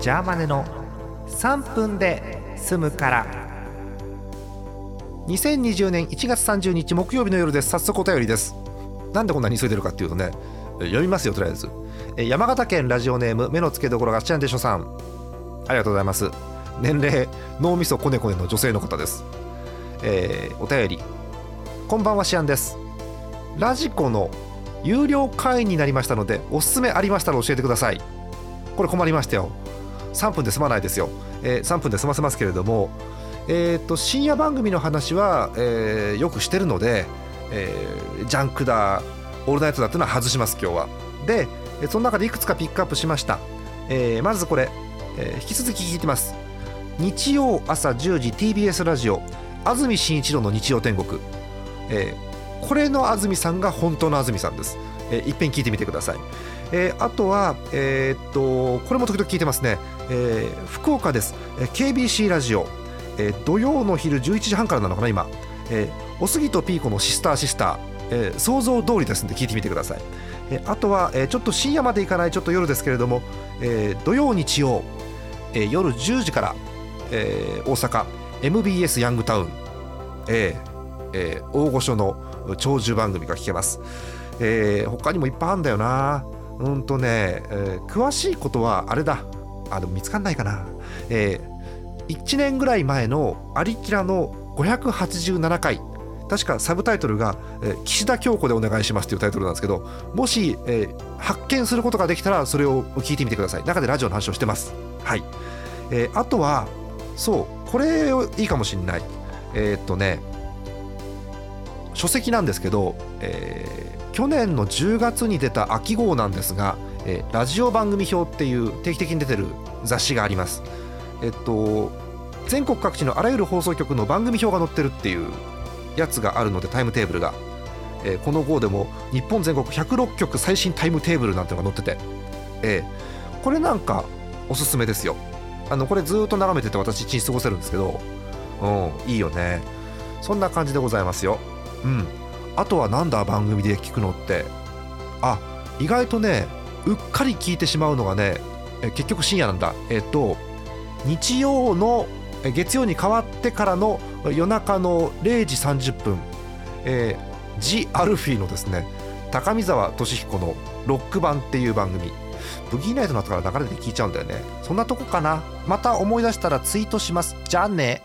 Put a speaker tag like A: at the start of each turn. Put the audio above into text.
A: ジャーマネの3分で済むから。2020年1月30日木曜日の夜です。早速お便りです。なんでこんなに急いでるかっていうとね読みますよとりあえず。山形県ラジオネーム目の付けどころがちゃんでしょさん。ありがとうございます。年齢脳みそこねこねの女性の方です。えー、お便り。こんばんはシアンです。ラジコの有料会員になりましたのでおすすめありましたら教えてください。これ困りましたよ。3分で済まないですよ、えー、3分で済ませますけれどもえーと、深夜番組の話は、えー、よくしてるので、えー、ジャンクだオールナイトだっていうのは外します今日は。でその中でいくつかピックアップしました、えー、まずこれ、えー、引き続き聞いてます。日曜朝10時 TBS ラジオ安住紳一郎の日曜天国、えー、これの安住さんが本当の安住さんです、えー、いっぺん聞いてみてください、えー、あとは、えー、っとこれも時々聞いてますね、えー、福岡です、えー、KBC ラジオ、えー、土曜の昼11時半からなのかな今、えー、おすぎとピーコのシスターシスター、えー、想像通りですんで聞いてみてください、えー、あとは、えー、ちょっと深夜まで行かないちょっと夜ですけれども、えー、土曜日曜、えー、夜10時から、えー、大阪。MBS ヤングタウン、えーえー、大御所の長寿番組が聞けます、えー、他にもいっぱいあるんだよな。うんとね、えー、詳しいことはあれだ。あでも見つかんないかな、えー、1年ぐらい前のアリキラの587回。確かサブタイトルが、えー、岸田京子でお願いしますというタイトルなんですけどもし、えー、発見することができたらそれを聞いてみてください。中でラジオの話をしてます。はい、えー、あとはそうこれいいかもしんない。え、っとね書籍なんですけど、えー、去年の10月に出た秋号なんですが、えー、ラジオ番組表っていう定期的に出てる雑誌があります。えっと全国各地のあらゆる放送局の番組表が載ってるっていうやつがあるのでタイムテーブルが、えー、この号でも日本全国106局最新タイムテーブルなんてのが載ってて、えー、これなんかおすすめですよ。あのこれずっと眺めてて私一日過ごせるんですけどうんいいよね。そんな感じでございますよ。うん。あとはなんだ番組で聞くのって。あ意外とねうっかり聞いてしまうのがねえ結局深夜なんだ。えっと日曜の月曜に変わってからの夜中の0時30分、えー、ジ・アルフィーのですね高見沢俊彦のロック版っていう番組。ブギーナイトの後から流れで聞いちゃうんだよね。そんなとこかな。また思い出したらツイートします。じゃあね。